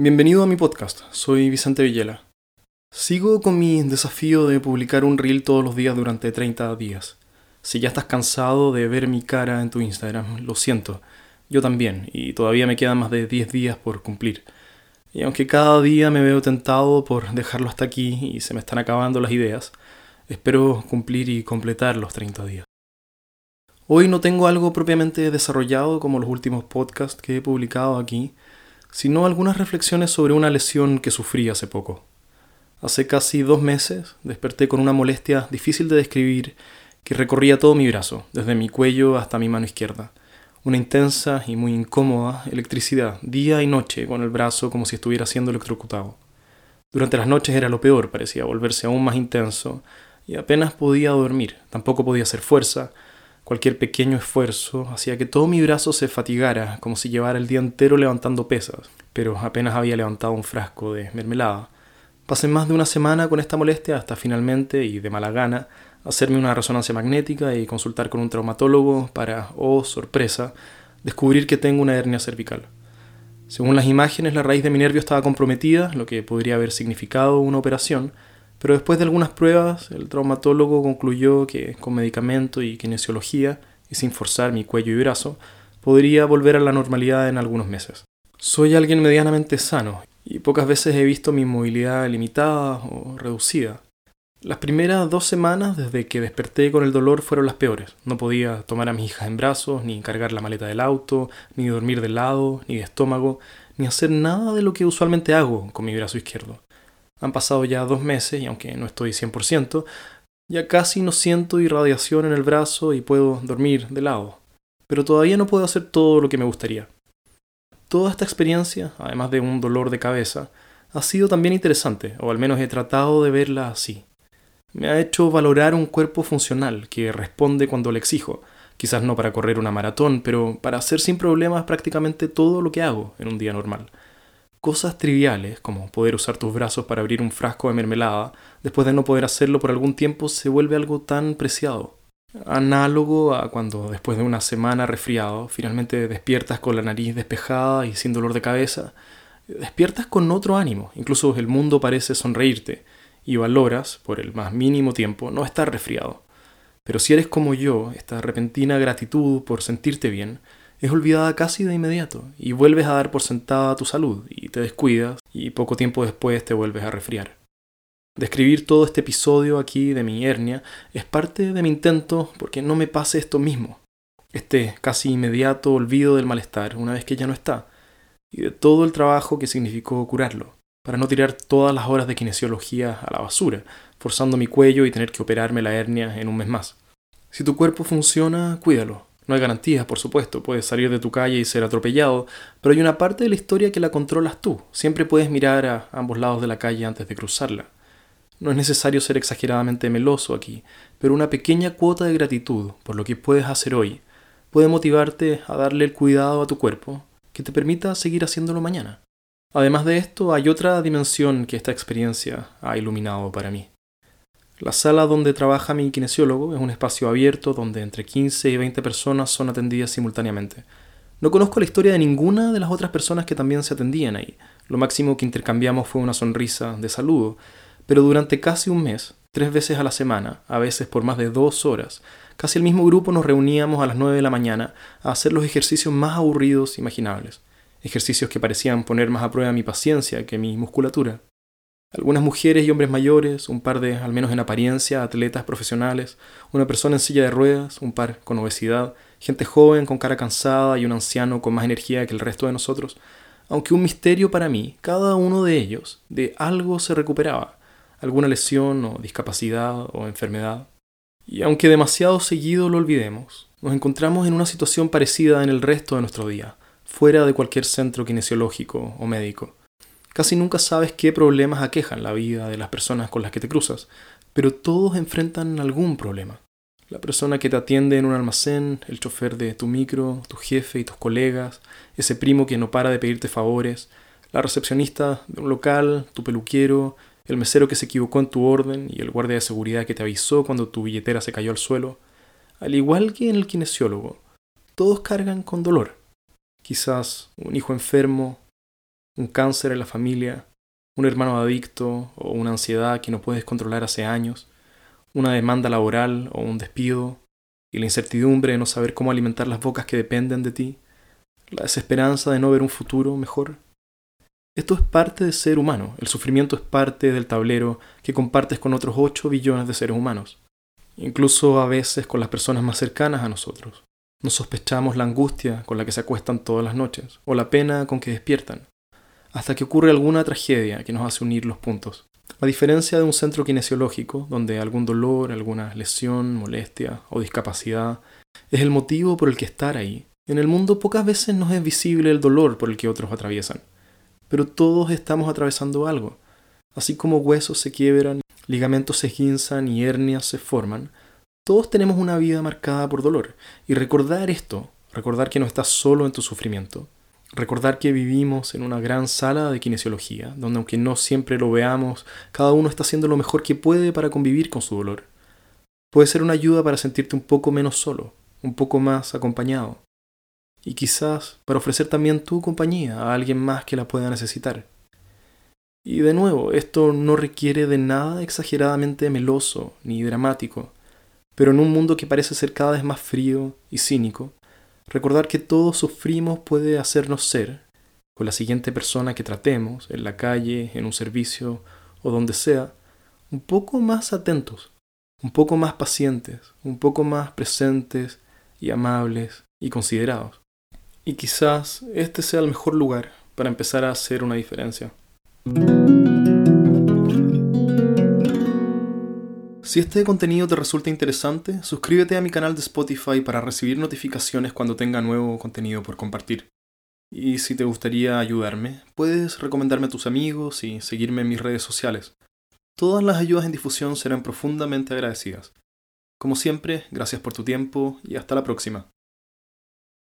Bienvenido a mi podcast, soy Vicente Villela. Sigo con mi desafío de publicar un reel todos los días durante 30 días. Si ya estás cansado de ver mi cara en tu Instagram, lo siento, yo también, y todavía me quedan más de 10 días por cumplir. Y aunque cada día me veo tentado por dejarlo hasta aquí y se me están acabando las ideas, espero cumplir y completar los 30 días. Hoy no tengo algo propiamente desarrollado como los últimos podcasts que he publicado aquí, sino algunas reflexiones sobre una lesión que sufrí hace poco. Hace casi dos meses desperté con una molestia difícil de describir que recorría todo mi brazo, desde mi cuello hasta mi mano izquierda. Una intensa y muy incómoda electricidad, día y noche, con el brazo como si estuviera siendo electrocutado. Durante las noches era lo peor, parecía volverse aún más intenso, y apenas podía dormir, tampoco podía hacer fuerza, Cualquier pequeño esfuerzo hacía que todo mi brazo se fatigara, como si llevara el día entero levantando pesas, pero apenas había levantado un frasco de mermelada. Pasé más de una semana con esta molestia hasta finalmente, y de mala gana, hacerme una resonancia magnética y consultar con un traumatólogo para, oh sorpresa, descubrir que tengo una hernia cervical. Según las imágenes, la raíz de mi nervio estaba comprometida, lo que podría haber significado una operación, pero después de algunas pruebas, el traumatólogo concluyó que con medicamento y kinesiología, y sin forzar mi cuello y brazo, podría volver a la normalidad en algunos meses. Soy alguien medianamente sano, y pocas veces he visto mi movilidad limitada o reducida. Las primeras dos semanas desde que desperté con el dolor fueron las peores. No podía tomar a mis hijas en brazos, ni cargar la maleta del auto, ni dormir de lado, ni de estómago, ni hacer nada de lo que usualmente hago con mi brazo izquierdo. Han pasado ya dos meses y aunque no estoy 100%, ya casi no siento irradiación en el brazo y puedo dormir de lado. Pero todavía no puedo hacer todo lo que me gustaría. Toda esta experiencia, además de un dolor de cabeza, ha sido también interesante, o al menos he tratado de verla así. Me ha hecho valorar un cuerpo funcional que responde cuando le exijo, quizás no para correr una maratón, pero para hacer sin problemas prácticamente todo lo que hago en un día normal. Cosas triviales, como poder usar tus brazos para abrir un frasco de mermelada, después de no poder hacerlo por algún tiempo, se vuelve algo tan preciado. Análogo a cuando después de una semana resfriado, finalmente despiertas con la nariz despejada y sin dolor de cabeza, despiertas con otro ánimo, incluso el mundo parece sonreírte, y valoras, por el más mínimo tiempo, no estar resfriado. Pero si eres como yo, esta repentina gratitud por sentirte bien, es olvidada casi de inmediato y vuelves a dar por sentada tu salud y te descuidas y poco tiempo después te vuelves a resfriar. Describir todo este episodio aquí de mi hernia es parte de mi intento porque no me pase esto mismo, este casi inmediato olvido del malestar una vez que ya no está, y de todo el trabajo que significó curarlo, para no tirar todas las horas de kinesiología a la basura, forzando mi cuello y tener que operarme la hernia en un mes más. Si tu cuerpo funciona, cuídalo, no hay garantías, por supuesto, puedes salir de tu calle y ser atropellado, pero hay una parte de la historia que la controlas tú. Siempre puedes mirar a ambos lados de la calle antes de cruzarla. No es necesario ser exageradamente meloso aquí, pero una pequeña cuota de gratitud por lo que puedes hacer hoy puede motivarte a darle el cuidado a tu cuerpo que te permita seguir haciéndolo mañana. Además de esto, hay otra dimensión que esta experiencia ha iluminado para mí. La sala donde trabaja mi kinesiólogo es un espacio abierto donde entre 15 y 20 personas son atendidas simultáneamente. No conozco la historia de ninguna de las otras personas que también se atendían ahí. Lo máximo que intercambiamos fue una sonrisa de saludo, pero durante casi un mes, tres veces a la semana, a veces por más de dos horas, casi el mismo grupo nos reuníamos a las 9 de la mañana a hacer los ejercicios más aburridos imaginables. Ejercicios que parecían poner más a prueba mi paciencia que mi musculatura. Algunas mujeres y hombres mayores, un par de, al menos en apariencia, atletas profesionales, una persona en silla de ruedas, un par con obesidad, gente joven con cara cansada y un anciano con más energía que el resto de nosotros. Aunque un misterio para mí, cada uno de ellos de algo se recuperaba, alguna lesión o discapacidad o enfermedad. Y aunque demasiado seguido lo olvidemos, nos encontramos en una situación parecida en el resto de nuestro día, fuera de cualquier centro kinesiológico o médico. Casi nunca sabes qué problemas aquejan la vida de las personas con las que te cruzas, pero todos enfrentan algún problema. La persona que te atiende en un almacén, el chofer de tu micro, tu jefe y tus colegas, ese primo que no para de pedirte favores, la recepcionista de un local, tu peluquero, el mesero que se equivocó en tu orden y el guardia de seguridad que te avisó cuando tu billetera se cayó al suelo. Al igual que en el kinesiólogo, todos cargan con dolor. Quizás un hijo enfermo, un cáncer en la familia, un hermano adicto o una ansiedad que no puedes controlar hace años, una demanda laboral o un despido, y la incertidumbre de no saber cómo alimentar las bocas que dependen de ti, la desesperanza de no ver un futuro mejor. Esto es parte de ser humano, el sufrimiento es parte del tablero que compartes con otros 8 billones de seres humanos, incluso a veces con las personas más cercanas a nosotros. Nos sospechamos la angustia con la que se acuestan todas las noches, o la pena con que despiertan, hasta que ocurre alguna tragedia que nos hace unir los puntos. A diferencia de un centro kinesiológico, donde algún dolor, alguna lesión, molestia o discapacidad es el motivo por el que estar ahí, en el mundo pocas veces nos es visible el dolor por el que otros atraviesan, pero todos estamos atravesando algo. Así como huesos se quiebran, ligamentos se esguinzan y hernias se forman, todos tenemos una vida marcada por dolor, y recordar esto, recordar que no estás solo en tu sufrimiento, Recordar que vivimos en una gran sala de kinesiología, donde aunque no siempre lo veamos, cada uno está haciendo lo mejor que puede para convivir con su dolor. Puede ser una ayuda para sentirte un poco menos solo, un poco más acompañado. Y quizás para ofrecer también tu compañía a alguien más que la pueda necesitar. Y de nuevo, esto no requiere de nada exageradamente meloso ni dramático, pero en un mundo que parece ser cada vez más frío y cínico, Recordar que todos sufrimos puede hacernos ser, con la siguiente persona que tratemos, en la calle, en un servicio o donde sea, un poco más atentos, un poco más pacientes, un poco más presentes y amables y considerados. Y quizás este sea el mejor lugar para empezar a hacer una diferencia. Si este contenido te resulta interesante, suscríbete a mi canal de Spotify para recibir notificaciones cuando tenga nuevo contenido por compartir. Y si te gustaría ayudarme, puedes recomendarme a tus amigos y seguirme en mis redes sociales. Todas las ayudas en difusión serán profundamente agradecidas. Como siempre, gracias por tu tiempo y hasta la próxima.